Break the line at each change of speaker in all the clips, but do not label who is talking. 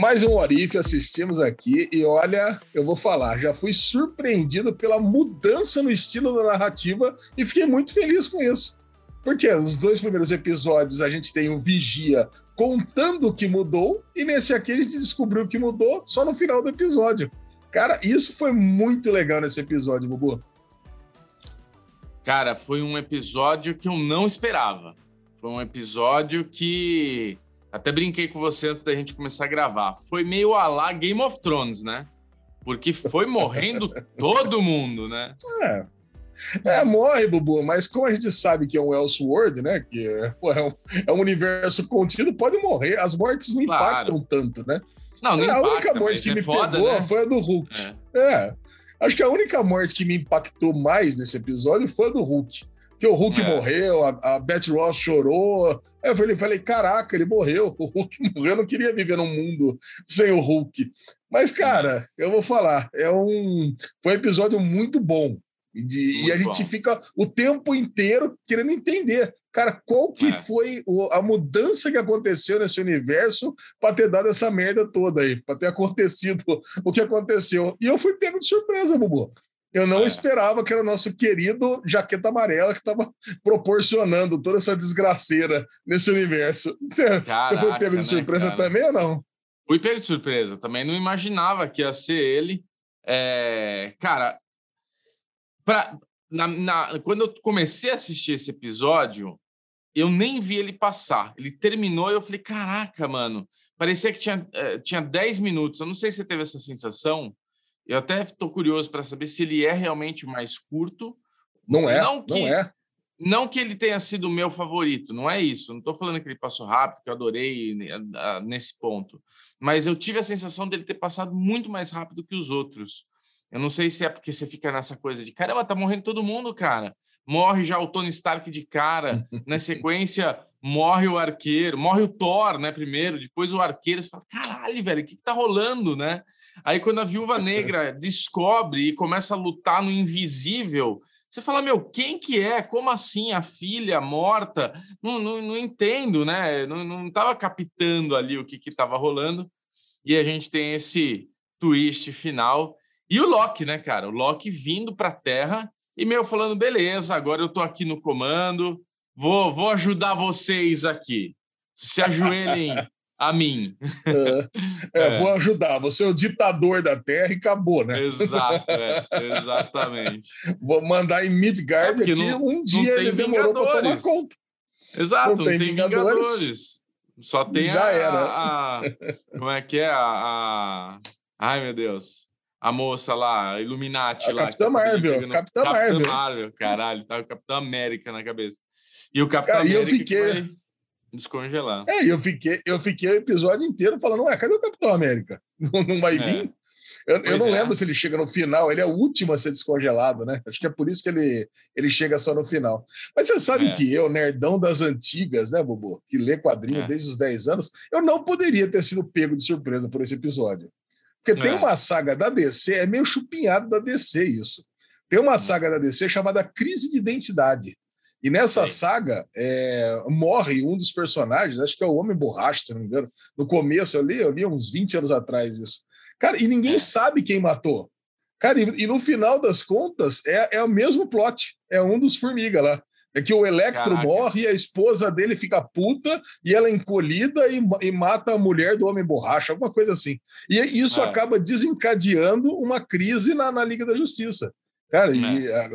Mais um Orif assistimos aqui e olha, eu vou falar, já fui surpreendido pela mudança no estilo da narrativa e fiquei muito feliz com isso. Porque nos dois primeiros episódios a gente tem o Vigia contando o que mudou e nesse aqui a gente descobriu o que mudou só no final do episódio. Cara, isso foi muito legal nesse episódio, Bubu.
Cara, foi um episódio que eu não esperava. Foi um episódio que até brinquei com você antes da gente começar a gravar. Foi meio a lá Game of Thrones, né? Porque foi morrendo todo mundo, né?
É. É, morre, Bubu, mas como a gente sabe que é um Elseworld, né? Que é, é, um, é um universo contido, pode morrer. As mortes não claro. impactam tanto, né?
Não, não
é,
impacta,
A única morte que
é
me
foda,
pegou
né?
foi a do Hulk. É. é. Acho que a única morte que me impactou mais nesse episódio foi a do Hulk que o Hulk é. morreu, a, a Beth Ross chorou. Aí eu falei, falei, caraca, ele morreu. O Hulk morreu, eu não queria viver num mundo sem o Hulk. Mas, cara, eu vou falar, é um. Foi um episódio muito bom. De, muito e a gente bom. fica o tempo inteiro querendo entender. Cara, qual que é. foi o, a mudança que aconteceu nesse universo para ter dado essa merda toda aí, para ter acontecido o que aconteceu. E eu fui pego de surpresa, Bubu. Eu não é. esperava que era o nosso querido Jaqueta Amarela que estava proporcionando toda essa desgraceira nesse universo. Você, Caraca, você foi pego de surpresa né, também ou não?
Fui pego de surpresa. Também não imaginava que ia ser ele. É... Cara, pra... na, na... quando eu comecei a assistir esse episódio, eu nem vi ele passar. Ele terminou e eu falei: caraca, mano, parecia que tinha, uh, tinha 10 minutos. Eu não sei se você teve essa sensação eu até estou curioso para saber se ele é realmente mais curto.
Não é,
não, que,
não é.
Não que ele tenha sido o meu favorito, não é isso. Não estou falando que ele passou rápido, que eu adorei nesse ponto. Mas eu tive a sensação dele ter passado muito mais rápido que os outros. Eu não sei se é porque você fica nessa coisa de caramba, tá morrendo todo mundo, cara. Morre já o Tony Stark de cara. Na sequência, morre o arqueiro, morre o Thor, né? Primeiro, depois o arqueiro. Você fala, caralho, velho, o que, que tá rolando, né? Aí, quando a viúva negra descobre e começa a lutar no invisível, você fala, meu, quem que é? Como assim? A filha morta? Não, não, não entendo, né? Não estava captando ali o que estava rolando. E a gente tem esse twist final. E o Loki, né, cara? O Loki vindo para a Terra e meio falando, beleza, agora eu estou aqui no comando, vou, vou ajudar vocês aqui. Se ajoelhem a mim.
É, é, é. Vou ajudar. Você é o ditador da Terra e acabou, né?
Exato, é, exatamente.
Vou mandar em Midgard aqui. Não, um dia ele demorou para tomar conta.
Exato, não, tem, tem Vingadores. Vingadores. Só tem
Já
a,
era.
A, como é que é? A, a, ai, meu Deus. A moça lá, a Illuminati
a
lá.
Capitã Marvel. Capitã Marvel.
Marvel, caralho. Tá o Capitão América na cabeça. E o Capitão
Cara,
América
eu fiquei...
Descongelar.
É, eu fiquei, eu fiquei o episódio inteiro falando, ué, cadê o Capitão América? Não, não vai
É.
vir? Eu, eu não
é.
lembro se ele chega no final, ele é o último a ser descongelado, né? Acho que é por isso que ele, ele chega só no final. Mas você sabe
É.
que eu, nerdão das antigas, né, Bobo? Que lê quadrinho
É.
desde os 10 anos, eu não poderia ter sido pego de surpresa por esse episódio. Porque tem
É.
uma saga da DC, é meio chupinhado da DC isso. Tem uma saga da DC chamada Crise de Identidade. E nessa
Sim.
saga é, morre um dos personagens, acho que é o Homem Borracha, se não me engano. No começo, eu li, eu li uns 20 anos atrás isso. Cara, e ninguém
É.
sabe quem matou. Cara, e, e no final das contas, é, é o mesmo plot. É um dos formiga lá. É que o Electro
Caraca.
morre, a esposa dele fica puta e ela é encolhida e, e mata a mulher do Homem Borracha, alguma coisa assim. E isso
É.
acaba desencadeando uma crise na, na Liga da Justiça. Cara,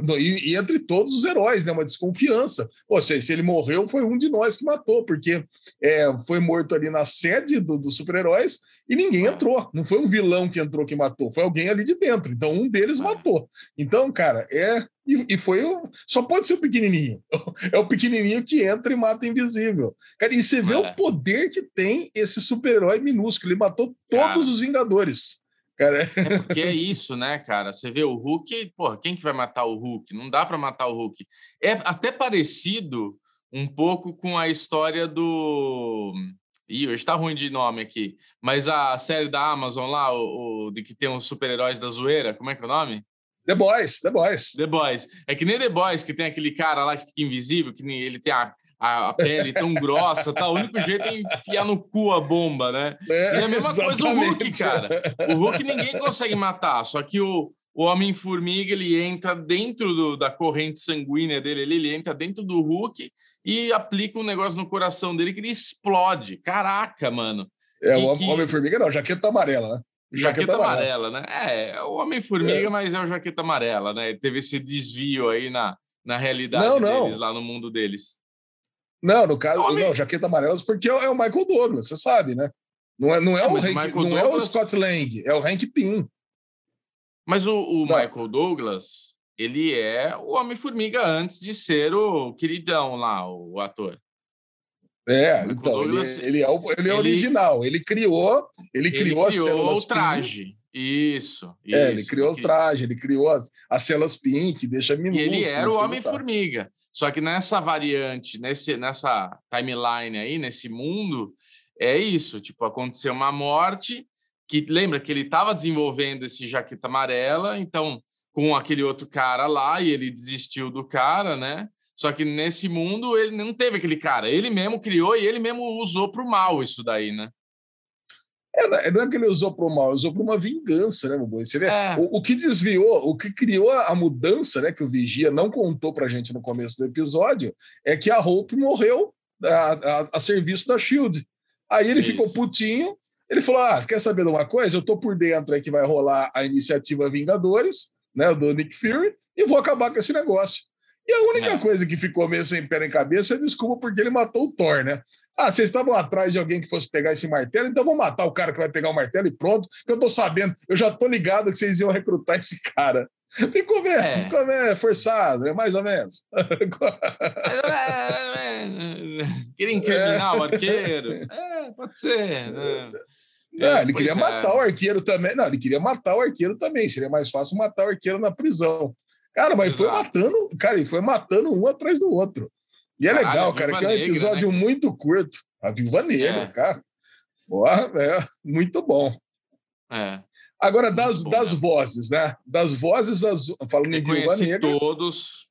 no- e- e entre todos os heróis, né? Uma desconfiança. Ou seja, se ele morreu, foi um de nós que matou, porque é, foi morto ali na sede do- dos super-heróis e ninguém
É.
entrou. Não foi um vilão que entrou que matou, foi alguém ali de dentro. Então, um deles
É.
matou. Então, cara, é. E, e foi o. Só pode ser o pequenininho. É o pequenininho que entra e mata invisível. Cara, e você vê
É.
o poder que tem esse super-herói minúsculo. Ele matou todos os Vingadores. Cara,
É porque é isso, né, cara? Você vê o Hulk, porra, quem que vai matar o Hulk? Não dá para matar o Hulk. É até parecido um pouco com a história do. Ih, hoje tá ruim de nome aqui. Mas a série da Amazon lá, o, o- de que tem os super-heróis da zoeira, como é que é o nome?
The Boys, The Boys.
The Boys. É que nem The Boys, que tem aquele cara lá que fica invisível, que nem- ele tem a, a, a pele tão grossa, tá? O único jeito é enfiar no cu a bomba, né? É, e a mesma exatamente. coisa o Hulk, cara. O Hulk ninguém consegue matar, só que o, o Homem-Formiga ele entra dentro do, da corrente sanguínea dele, ele, ele entra dentro do Hulk e aplica um negócio no coração dele que ele explode. Caraca, mano.
É, o Homem-Formiga não, jaqueta amarela, né?
Jaqueta, jaqueta amarela, amarela, né? É, o Homem-Formiga, é. mas é o jaqueta amarela, né? Teve esse desvio aí na, na realidade não, não. deles, lá no mundo deles.
Não, no caso, Homem... não, jaqueta amarela, porque é o Michael Douglas, você sabe, né? Não é, não é, é o, Hank, não Douglas... é o Scott Lang, é o Hank Pym.
Mas o, o Michael Douglas, ele é o Homem-Formiga antes de ser o queridão lá, o ator.
É, então, Douglas, ele, ele, é, o, ele, ele é original. Ele criou, ele, ele criou,
as o traje. Isso,
isso. É, ele criou o traje, ele criou as, as células PIN, que deixa minúsculo.
E ele era o Homem-Formiga. Só que nessa variante, nesse, nessa timeline aí, nesse mundo, é isso. Tipo, aconteceu uma morte, que lembra que ele estava desenvolvendo esse jaqueta amarela, então, com aquele outro cara lá, e ele desistiu do cara, né? Só que nesse mundo ele não teve aquele cara. Ele mesmo criou e ele mesmo usou para o mal isso daí, né?
É, não é que ele usou para o mal, usou para uma vingança, né, meu Você vê? É. O, o, que desviou, o que criou a mudança, né, que o Vigia não contou para a gente no começo do episódio, é que a Hope morreu a, a, a serviço da Shield. Aí ele Isso. ficou putinho, ele falou: Ah, quer saber de uma coisa? Eu tô por dentro aí que vai rolar a iniciativa Vingadores, né, do Nick Fury, e vou acabar com esse negócio. E a única é. coisa que ficou meio sem pé nem cabeça é desculpa porque ele matou o Thor, né? Ah, vocês estavam atrás de alguém que fosse pegar esse martelo, então vou matar o cara que vai pegar o martelo e pronto, que eu tô sabendo, eu já tô ligado que vocês iam recrutar esse cara. Ficou meio, é. ficou meio forçado, né? mais ou menos.
Queria incriminar é. o arqueiro? É, pode ser. Né?
Não, ele queria é. matar o arqueiro também. Não, ele queria matar o arqueiro também. Seria mais fácil matar o arqueiro na prisão. Cara, mas Exato. foi matando, cara, ele foi matando um atrás do outro. E é legal, cara, que é um episódio né? muito curto. A Viúva Negra, é. cara. Porra, é muito bom. É. Agora, das, bom, das né? vozes, né? Das vozes, as, falando em Viúva Negra.
todos.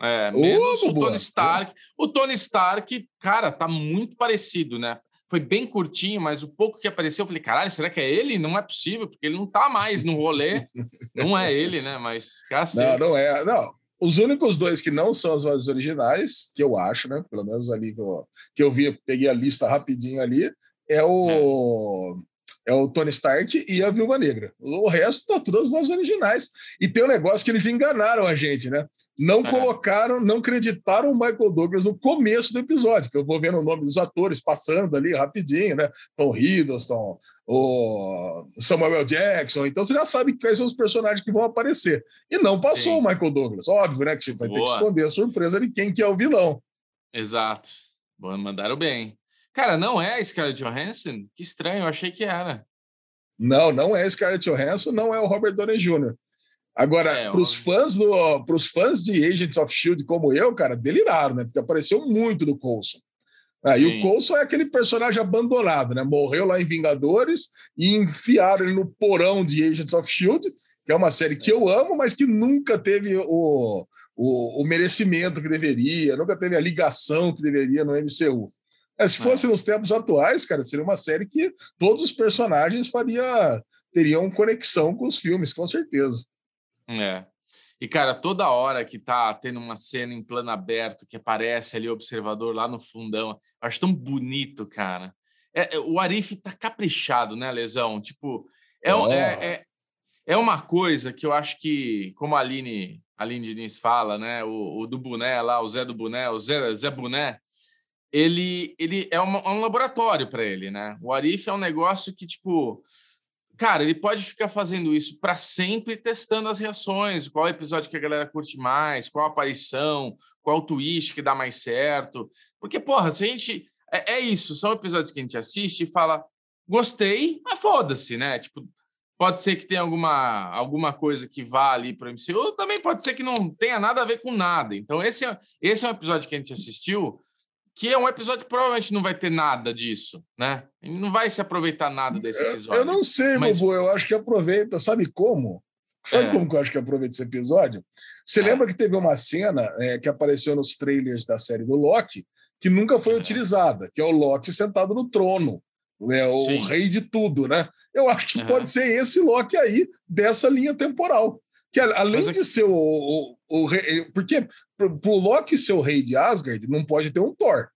É, menos o Tony Stark. O Tony Stark, cara, tá muito parecido, né? Foi bem curtinho, mas o pouco que apareceu, eu falei, caralho, será que é ele? Não é possível, porque ele não tá mais no rolê. não é ele, né? Mas,
cacete. Não, não é. Não, os únicos dois que não são as vozes originais, que eu acho, né? Pelo menos ali que eu, que eu vi, peguei a lista rapidinho ali, é o. É. é o Tony Stark e a Viúva Negra. O resto tá todas as vozes originais. E tem um negócio que eles enganaram a gente, né? Não é. colocaram, não acreditaram o Michael Douglas no começo do episódio, que eu vou vendo o nome dos atores passando ali rapidinho, né? Tom Hiddleston, o Samuel Jackson, então você já sabe quais são os personagens que vão aparecer. E não passou Sim. o Michael Douglas, óbvio, né? Que você vai Boa. ter que esconder a surpresa de quem que é o vilão.
Exato. Bom, mandaram bem. Cara, não é a Scarlett Johansson? Que estranho, eu achei que era.
Não, não é a Scarlett Johansson, não é o Robert Downey Jr. Agora, é, para os fãs do, pros fãs de Agents of Shield como eu, cara, deliraram, né? Porque apareceu muito do Coulson. Ah, e o Coulson é aquele personagem abandonado, né? Morreu lá em Vingadores e enfiaram ele no porão de Agents of Shield, que é uma série que eu amo, mas que nunca teve o, o, o merecimento que deveria, nunca teve a ligação que deveria no MCU. Mas se é. fosse é. nos tempos atuais, cara, seria uma série que todos os personagens faria, teriam conexão com os filmes, com certeza.
É. E, cara, toda hora que tá tendo uma cena em plano aberto que aparece ali o observador lá no fundão, acho tão bonito, cara. É, é, o Arif tá caprichado, né, Lesão? Tipo, é, oh. é, é, é, uma coisa que eu acho que, como a Aline, a Aline Diniz fala, né, o, o do boné lá, o Zé do boné, o Zé, Zé Boné, ele, ele é, uma, é um laboratório para ele, né? O Arif é um negócio que, tipo, cara, ele pode ficar fazendo isso para sempre, testando as reações, qual episódio que a galera curte mais, qual aparição, qual twist que dá mais certo. Porque, porra, se a gente. É, é isso, são episódios que a gente assiste e fala, gostei, mas foda-se, né? Tipo, pode ser que tenha alguma, alguma coisa que vá ali para o MCU, também pode ser que não tenha nada a ver com nada. Então, esse é, esse é um episódio que a gente assistiu que é um episódio que provavelmente não vai ter nada disso, né? Não vai se aproveitar nada desse episódio.
Eu não sei, mas... Bobo, eu acho que aproveita, sabe como? Sabe é. como que eu acho que aproveita esse episódio? Você é. lembra que teve uma cena é, que apareceu nos trailers da série do Loki que nunca foi é. utilizada, que é o Loki sentado no trono, é o Sim. rei de tudo, né? Eu acho que pode ser esse Loki aí dessa linha temporal. Que além de ser o, o, o rei. Porque para o Loki ser o rei de Asgard, não pode ter um Thor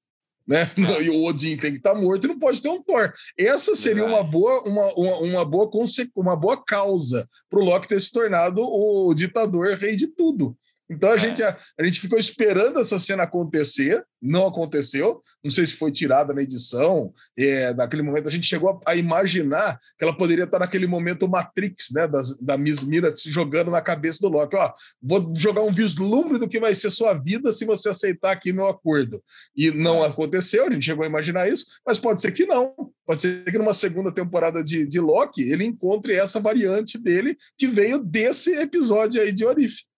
né? É. E o Odin tem que estar tá morto e não pode ter um Thor. Essa seria uma boa, uma, uma, uma boa, uma boa causa para o Loki ter se tornado o ditador rei de tudo. Então a, é. gente, a, a, gente ficou esperando essa cena acontecer, não aconteceu. Não sei se foi tirada na edição. É, naquele momento a gente chegou a, a, imaginar que ela poderia estar naquele momento Matrix, né? Da, da Miss Mira se jogando na cabeça do Loki. Ó, vou jogar um vislumbre do que vai ser sua vida se você aceitar aqui meu acordo. E não é. aconteceu, a gente chegou a imaginar isso, mas pode ser que não. Pode ser que numa segunda temporada de, de Loki ele encontre essa variante dele que veio desse episódio aí de Orif.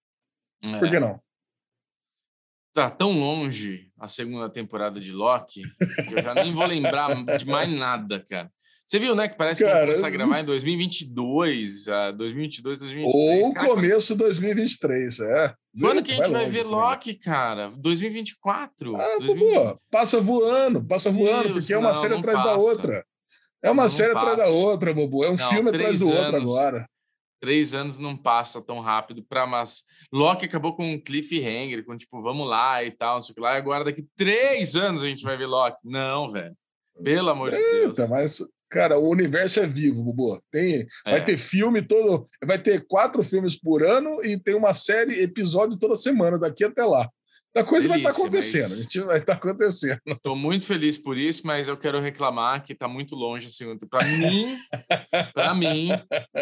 É. Por que não?
Tá tão longe a segunda temporada de Loki que eu já nem vou lembrar de mais nada, cara. Você viu, né, que parece cara, que vai começar a gravar em 2022, 2022, 2023.
Ou cara, começo de 2023, é.
Quando que a gente vai, vai ver Loki, cara? 2024?
Ah, 2020... passa voando, passa voando, Deus, porque é uma não, série não atrás passa. da outra. É uma não, série atrás da outra, Bobo. É um filme atrás do outro agora
três anos não passa tão rápido para mas Loki acabou com um cliffhanger, com tipo, vamos lá e tal, não sei o que lá, e agora daqui três anos a gente vai ver Loki. Não, velho. Pelo amor de Deus.
Mas, cara, o universo é vivo, Bubu. Tem, é. Vai ter filme todo. Vai ter quatro filmes por ano e tem uma série, episódio toda semana, daqui até lá. A coisa Delícia, vai estar tá acontecendo, mas... a gente vai estar tá acontecendo.
Estou muito feliz por isso, mas eu quero reclamar que está muito longe a segunda. Para mim, para mim,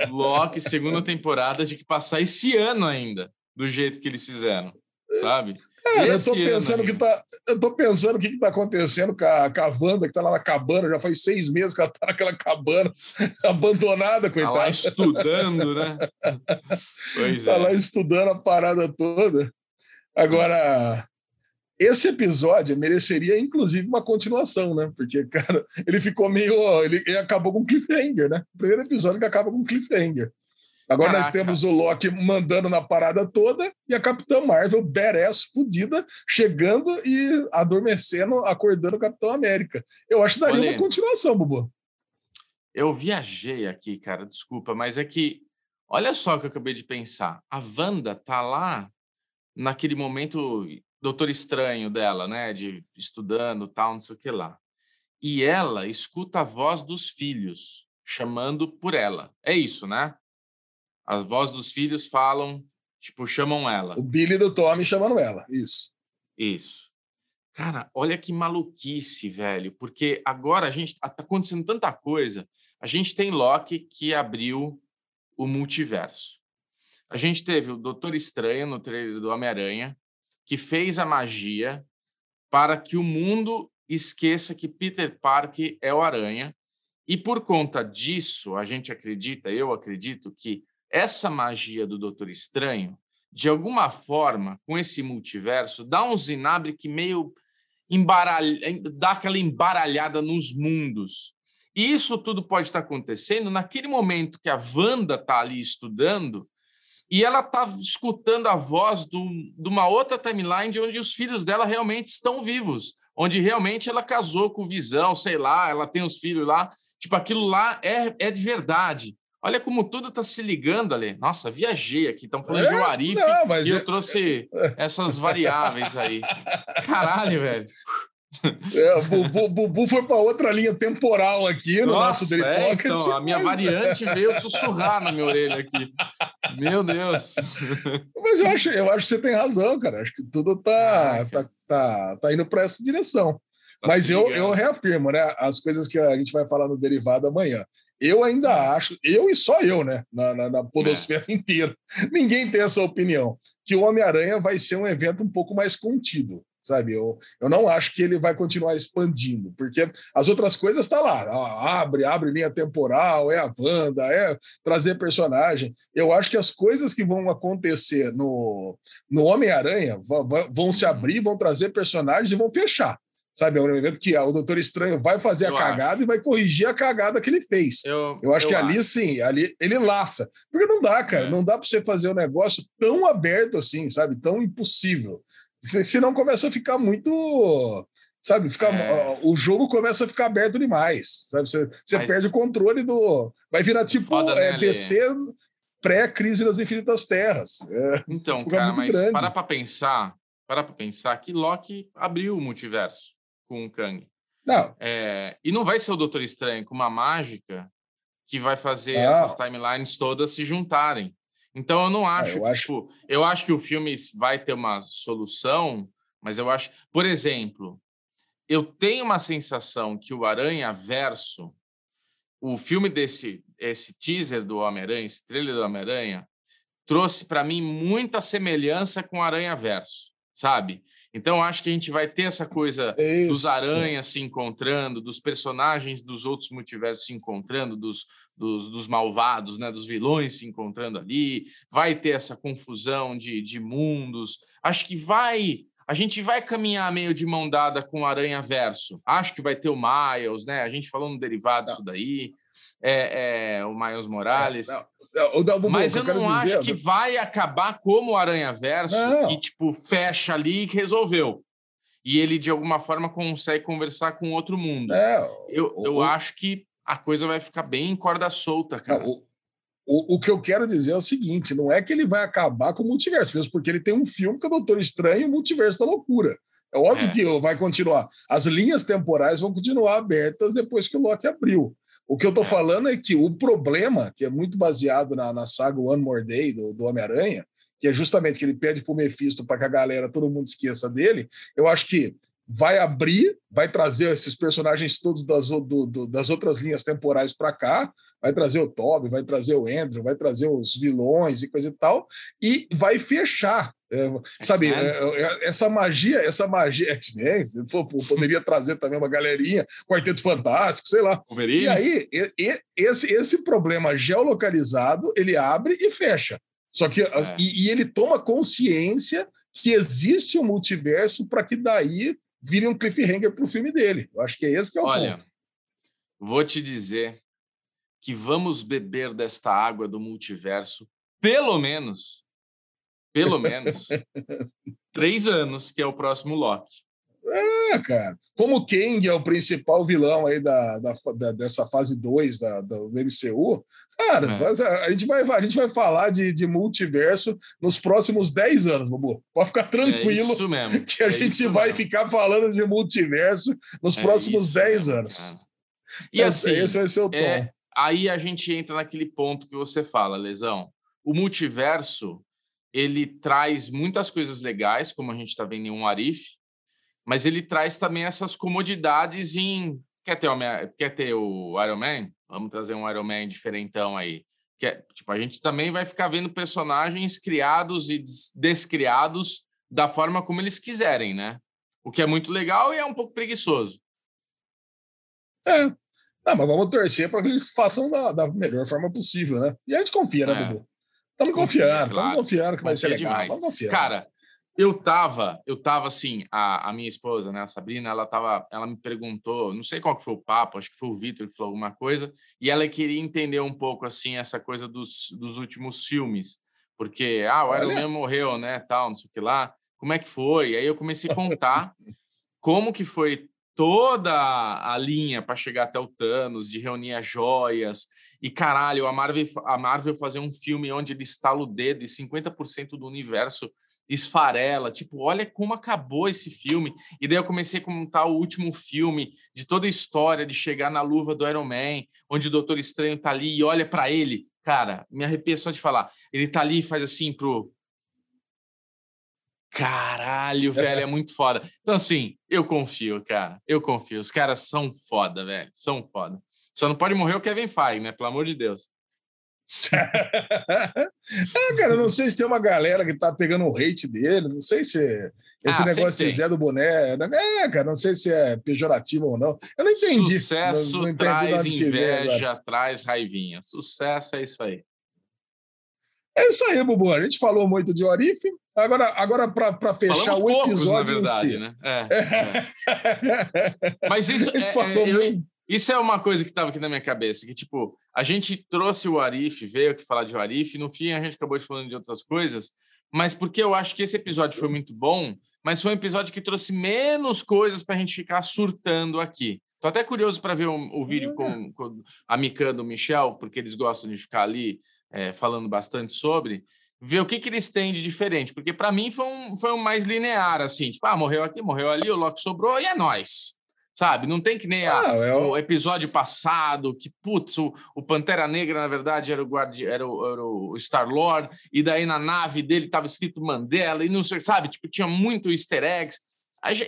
Loki, segunda temporada, de que passar esse ano ainda, do jeito que eles fizeram, sabe?
Eu tô pensando que tá, eu tô pensando o que, que tá acontecendo com a, com a Wanda, que tá lá na cabana, já faz seis meses que ela tá naquela cabana, abandonada, coitada. Tá lá
estudando, né?
Pois tá é. lá estudando a parada toda. Agora, esse episódio mereceria, inclusive, uma continuação, né? Porque, cara, ele ficou meio. Ele, ele acabou com cliffhanger, né? O primeiro episódio que acaba com cliffhanger. Agora Caraca. nós temos o Loki mandando na parada toda e a Capitã Marvel, badass, fudida, chegando e adormecendo, acordando o Capitão América. Eu acho que daria Olha, uma continuação, Bubu.
Eu viajei aqui, cara, desculpa, mas é que olha só o que eu acabei de pensar. A Wanda tá lá naquele momento doutor estranho dela, né, de estudando, tal, não sei o que lá. E ela escuta a voz dos filhos chamando por ela. É isso, né? As vozes dos filhos falam, tipo, chamam ela.
O Billy do Tommy chamando ela, isso.
Isso. Cara, olha que maluquice, velho, porque agora a gente tá acontecendo tanta coisa. A gente tem Loki que abriu o multiverso. A gente teve o Doutor Estranho no trailer do Homem-Aranha, que fez a magia para que o mundo esqueça que Peter Parker é o Aranha. E por conta disso, a gente acredita, eu acredito, que essa magia do Doutor Estranho, de alguma forma, com esse multiverso, dá um zinabre que meio embaralha, dá aquela embaralhada nos mundos. E isso tudo pode estar acontecendo naquele momento que a Wanda está ali estudando e ela está escutando a voz do, de uma outra timeline de onde os filhos dela realmente estão vivos, onde realmente ela casou com Visão, sei lá, ela tem os filhos lá. Tipo, aquilo lá é, é de verdade. Olha como tudo está se ligando ali. Nossa, viajei aqui. Estão falando é, de Arif e eu é... trouxe essas variáveis aí. Caralho, velho.
É, o Bubu foi para outra linha temporal aqui no Nossa, nosso Daily
é, Então, a minha variante veio sussurrar na minha orelha aqui. Meu Deus.
Mas eu acho, eu acho que você tem razão, cara. Acho que tudo tá, tá, tá, tá indo para essa direção. Tá mas eu, eu reafirmo, né? As coisas que a gente vai falar no derivado amanhã. Eu ainda acho, eu e só eu, né? Na, na, na podosfera é. inteira. Ninguém tem essa opinião. Que o Homem-Aranha vai ser um evento um pouco mais contido sabe? Eu, eu não acho que ele vai continuar expandindo, porque as outras coisas tá lá, ah, abre, abre linha temporal, é a Wanda, é trazer personagem. Eu acho que as coisas que vão acontecer no, no Homem-Aranha vão, vão se abrir, vão trazer personagens e vão fechar. Sabe? É um evento que o Doutor Estranho vai fazer eu a cagada acho. e vai corrigir a cagada que ele fez. Eu, eu acho eu que acho. ali, sim, ali ele laça. Porque não dá, cara. É. Não dá para você fazer um negócio tão aberto assim, sabe? Tão impossível. Senão começa a ficar muito. Sabe, fica, é. o jogo começa a ficar aberto demais. Sabe? Você, você Mas... perde o controle do. Vai virar tipo Foda, né, é, PC pré-crise das infinitas terras. É,
então, cara, mas grande. para para pensar, para para pensar que Loki abriu o multiverso com o Kang.
Não.
É, e não vai ser o Doutor Estranho com uma mágica que vai fazer não. essas timelines todas se juntarem. Então eu não ah, acho, eu, acho... Tipo, eu acho que o filme vai ter uma solução, mas eu acho, por exemplo, eu tenho uma sensação que o Aranha Verso, o filme desse esse teaser do Homem-Aranha, esse trailer do Homem-Aranha, trouxe para mim muita semelhança com o Aranha Verso, sabe? Então, acho que a gente vai ter essa coisa Isso. dos aranhas se encontrando, dos personagens dos outros multiversos se encontrando, dos, dos, dos, malvados, né, dos vilões se encontrando ali. Vai ter essa confusão de, de mundos. Acho que vai. A gente vai caminhar meio de mão dada com o Aranha Verso. Acho que vai ter o Miles, né? A gente falou no derivado disso daí. É, é, o Miles Morales. É, mas eu, eu não acho dizer, que vai acabar como o Aranha Verso, que tipo fecha ali e resolveu. E ele de alguma forma consegue conversar com outro mundo. É, eu, o, eu acho que a coisa vai ficar bem em corda solta, cara.
o, o, o, que eu quero dizer é o seguinte: não é que ele vai acabar com o multiverso, mesmo porque ele tem um filme que é o Doutor Estranho e o Multiverso da Loucura. É óbvio é. que vai continuar. As linhas temporais vão continuar abertas depois que o Loki abriu. O que eu estou falando é que o problema, que é muito baseado na, na saga One More Day do, do Homem-Aranha, que é justamente que ele pede para o Mephisto para que a galera, todo mundo esqueça dele, eu acho que vai abrir, vai trazer esses personagens todos das, do, do, das outras linhas temporais para cá, vai trazer o Toby, vai trazer o Andrew, vai trazer os vilões e coisa e tal, e vai fechar. É, sabe, é, é, essa magia, essa magia X-Men, poderia trazer também uma galerinha, Quarteto Fantástico, sei lá. E aí, e, e, esse, esse problema geolocalizado, ele abre e fecha. Só que é. e, e ele toma consciência que existe um multiverso para que daí vire um cliffhanger para o filme dele. Eu acho que é esse que é o Olha, ponto.
Vou te dizer que vamos beber desta água do multiverso, pelo menos, pelo menos, três anos, que é o próximo Loki.
É, cara. Como o Kang é o principal vilão aí da, da, da dessa fase 2 da, da, do MCU, cara, é. a, a, gente vai, a gente vai falar de, de multiverso nos próximos 10 anos, Babu. Pode ficar tranquilo é
isso mesmo.
que a
é
gente vai mesmo. ficar falando de multiverso nos é próximos 10 mesmo, anos. Cara.
E esse, assim, esse vai ser o é, tom. aí a gente entra naquele ponto que você fala, Lesão. O multiverso ele traz muitas coisas legais, como a gente está vendo em um Arif, mas ele traz também essas comodidades em. Quer ter, quer ter o Iron Man? Vamos trazer um Iron Man diferentão aí. Que é, tipo, a gente também vai ficar vendo personagens criados e descriados da forma como eles quiserem, né? O que é muito legal e é um pouco preguiçoso.
É. Não, mas vamos torcer para que eles façam da, da, melhor forma possível, né? E a gente confia, né, é. Bubu? Estamos confiando, estamos claro. confiando que vai ser legal. Demais. Vamos confiar.
Cara, eu tava, eu tava assim, a, a minha esposa, né, a Sabrina, ela tava, ela me perguntou, não sei qual que foi o papo, acho que foi o Vitor que falou alguma coisa, e ela queria entender um pouco assim essa coisa dos, dos últimos filmes, porque ah, o Iron Man morreu, né, tal, não sei o que lá. Como é que foi? Aí eu comecei a contar como que foi toda a linha para chegar até o Thanos, de reunir as joias. E caralho, a Marvel, a Marvel fazer um filme onde ele estala o dedo e 50% do universo esfarela, tipo, olha como acabou esse filme. E daí eu comecei a comentar o último filme de toda a história de chegar na luva do Iron Man, onde o Doutor Estranho tá ali e olha para ele. Cara, me arrepia só de falar. Ele tá ali e faz assim pro Caralho, velho, é muito foda. Então, assim, eu confio, cara. Eu confio. Os caras são foda, velho. São foda. Só não pode morrer o Kevin Feige, né? Pelo amor de Deus.
É, cara, não sei se tem uma galera que tá pegando o hate dele, não sei se esse ah, negócio de Zé do Boné. É, cara, não sei se é pejorativo ou não. Eu não entendi.
Sucesso não, não entendi traz inveja, vem, traz raivinha. Sucesso é isso aí.
É isso aí, Bubu. A gente falou muito de Orif. Agora, agora para fechar Falamos o poucos, episódio verdade, em si. Né? É,
é. Mas isso, é, é eu, isso é uma coisa que estava aqui na minha cabeça, que tipo, a gente trouxe o Arif, veio aqui falar de Arif, no fim a gente acabou falando de outras coisas, mas porque eu acho que esse episódio foi muito bom, mas foi um episódio que trouxe menos coisas para a gente ficar surtando aqui. Tô até curioso para ver o, o vídeo com, com a Mikan do Michel, porque eles gostam de ficar ali é, falando bastante sobre, ver o que, que eles têm de diferente. Porque para mim foi um, foi um mais linear, assim, tipo, ah, morreu aqui, morreu ali, o Loki sobrou e é nós. Sabe? Não tem que nem a, ah, é o... o... episódio passado, que, putz, o, o Pantera Negra, na verdade, era o, guardi... era o, o Star-Lord, e daí na nave dele estava escrito Mandela, e não sei, sabe? Tipo, tinha muito easter eggs.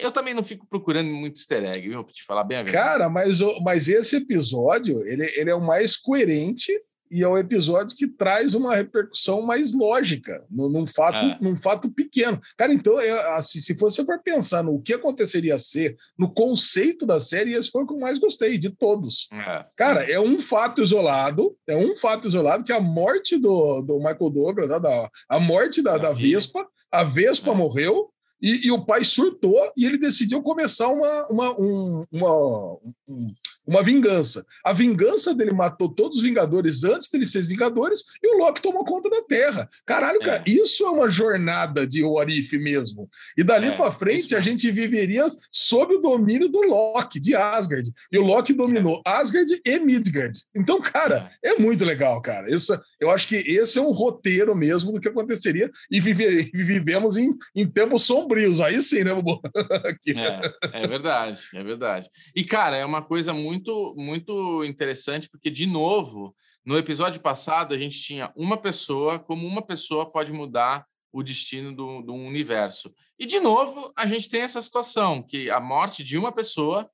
Eu também não fico procurando muito easter egg, viu? Pra te falar bem a verdade.
Cara, mas, mas esse episódio, ele, ele é o mais coerente e é o episódio que traz uma repercussão mais lógica, num, num fato, é. num fato pequeno. Cara, então, eu, assim, se você for pensar no que aconteceria ser, no conceito da série, esse foi o que eu mais gostei de todos. É. Cara, é um fato isolado, é um fato isolado que a morte do, do Michael Douglas, a, a morte da, da Vespa, a Vespa é. morreu, e, e, o pai surtou e ele decidiu começar uma, uma, um, uma, um, uma vingança. A vingança dele matou todos os Vingadores antes dele ser Vingadores e o Loki tomou conta da Terra. Caralho, é. cara, isso é uma jornada de Warif mesmo. E dali é, para frente a gente viveria sob o domínio do Loki, de Asgard. E o Loki dominou é. Asgard e Midgard. Então, cara, é, é muito legal, cara. Isso, eu acho que esse é um roteiro mesmo do que aconteceria e viver, vivemos em, em tempos sombrios. Aí sim, né, Bubu?
é, é verdade, é verdade. E, cara, é uma coisa muito muito, muito interessante, porque, de novo, no episódio passado, a gente tinha uma pessoa, como uma pessoa pode mudar o destino do, do universo. E, de novo, a gente tem essa situação, que a morte de uma pessoa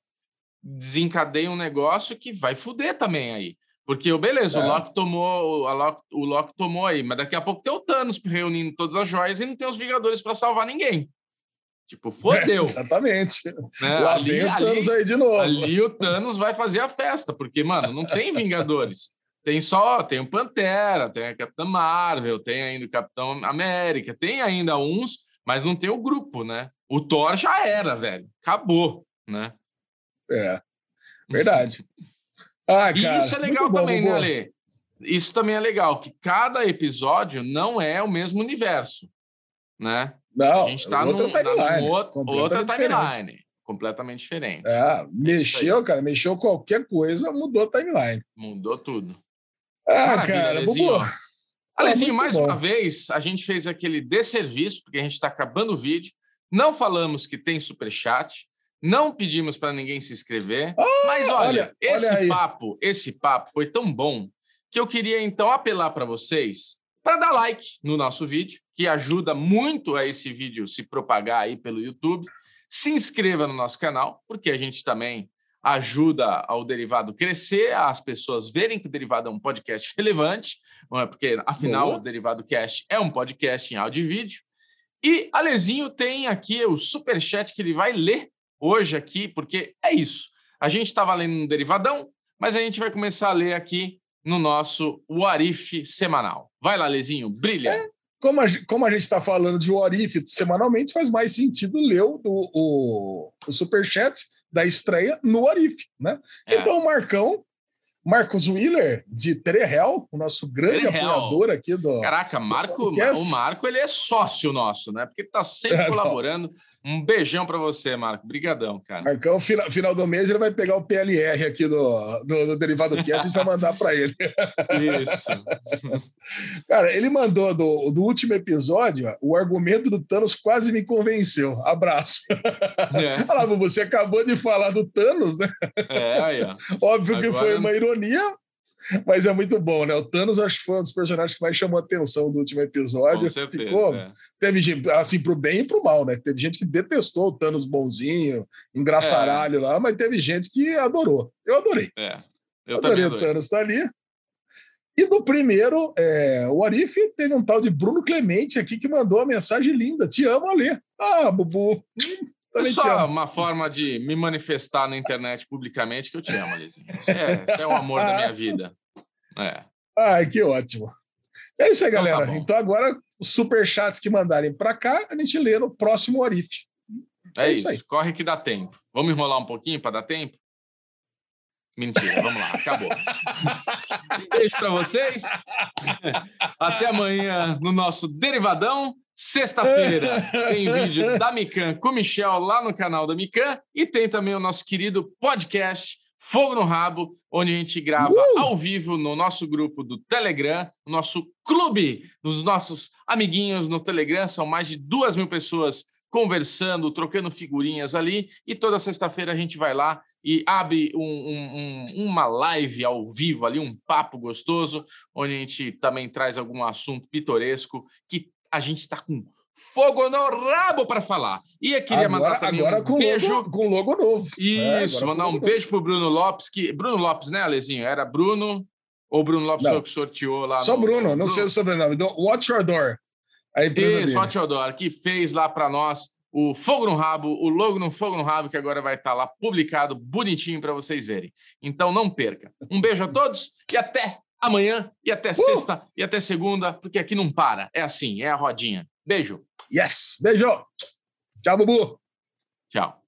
desencadeia um negócio que vai fuder também aí. Porque, beleza, é. o Loki tomou, a Loki, o Loki tomou aí, mas daqui a pouco tem o Thanos reunindo todas as joias e não tem os Vingadores para salvar ninguém. Tipo, fodeu. É,
exatamente. Né? Lá ali, vem o Thanos ali, aí de novo.
Ali o Thanos vai fazer a festa, porque, mano, não tem Vingadores. Tem só, tem o Pantera, tem a Capitã Marvel, tem ainda o Capitão América, tem ainda uns, mas não tem o grupo, né? O Thor já era, velho. Acabou, né?
É. Verdade.
Ah, cara, e isso é legal também, bom, né, Ale? Isso também é legal, que cada episódio não é o mesmo universo, né?
Não, a gente está outra num, timeline.
Num outra timeline. Completamente diferente.
É, é mexeu, cara, mexeu qualquer coisa, mudou a timeline.
Mudou tudo.
Ah, Maravilha, cara, Alezinho.
Alezinho, mais bom. uma vez, a gente fez aquele desserviço, porque a gente está acabando o vídeo. Não falamos que tem superchat, não pedimos para ninguém se inscrever. Ah, mas olha, olha esse olha papo, esse papo foi tão bom que eu queria então apelar para vocês para dar like no nosso vídeo, que ajuda muito a esse vídeo se propagar aí pelo YouTube. Se inscreva no nosso canal, porque a gente também ajuda ao derivado crescer, as pessoas verem que o derivado é um podcast relevante, é? porque afinal Boa. o Derivado Cast é um podcast em áudio e vídeo. E Alezinho tem aqui o super chat que ele vai ler hoje aqui, porque é isso. A gente estava lendo um derivadão, mas a gente vai começar a ler aqui no nosso Warif semanal. Vai lá, Lezinho, brilha. É,
como, a, como a gente está falando de Warif semanalmente, faz mais sentido ler o, o, o superchat da estreia no Warif, né? É. Então, o Marcão Marcos Willer, de Terrell, o nosso grande apoiador aqui do.
Caraca, Marco, do o Marco ele é sócio nosso, né? Porque ele está sempre é, colaborando. Um beijão para você, Marco. Brigadão, cara.
Marcão, final, final do mês, ele vai pegar o PLR aqui do, do, do Derivado Cast e a gente vai mandar para ele. Isso. cara, ele mandou do, do último episódio, o argumento do Thanos quase me convenceu. Abraço. É. Olha lá, você acabou de falar do Thanos, né? É, aí, ó. Óbvio Agora... que foi uma ironia ironia, mas é muito bom, né? O Thanos acho que foi um dos personagens que mais chamou a atenção do último episódio. Com certeza, Ficou, é. Teve gente, assim, pro bem e pro mal, né? Teve gente que detestou o Thanos bonzinho, engraçaralho é. lá, mas teve gente que adorou. Eu adorei. É, eu adorei o Thanos estar tá ali. E no primeiro, é, o Arif teve um tal de Bruno Clemente aqui que mandou uma mensagem linda. Te amo, Ali. Ah, Bubu.
É só uma forma de me manifestar na internet publicamente que eu te amo, Lizinho. Isso é, é o amor da minha vida. É.
Ai, que ótimo. É isso aí, galera. Então, tá então agora, os superchats que mandarem para cá, a gente lê no próximo Orif.
É, é isso, isso corre que dá tempo. Vamos enrolar um pouquinho para dar tempo? Mentira, vamos lá, acabou. um beijo para vocês. Até amanhã no nosso Derivadão. Sexta-feira tem vídeo da Mican com o Michel lá no canal da Mican e tem também o nosso querido podcast Fogo no Rabo, onde a gente grava uh! ao vivo no nosso grupo do Telegram, nosso clube dos nossos amiguinhos no Telegram. São mais de duas mil pessoas conversando, trocando figurinhas ali. E toda sexta-feira a gente vai lá e abre um, um, um, uma live ao vivo ali, um papo gostoso, onde a gente também traz algum assunto pitoresco que a gente está com fogo no rabo para falar. E eu queria agora, mandar também
agora um com beijo logo, com logo novo.
Isso, é, mandar um beijo para o Bruno Lopes, que Bruno Lopes, né, Alezinho? Era Bruno ou Bruno Lopes não. que sorteou lá?
Só no... Bruno, não Bruno. sei o sobrenome. Watch Your Door.
A empresa Isso, Watch Your Door, que fez lá para nós o Fogo no Rabo, o logo no Fogo no Rabo, que agora vai estar tá lá publicado bonitinho para vocês verem. Então não perca. Um beijo a todos e até amanhã e até uh! sexta e até segunda, porque aqui não para. É assim, é a rodinha. Beijo.
Yes. Beijo. Tchau, Bubu.
Tchau.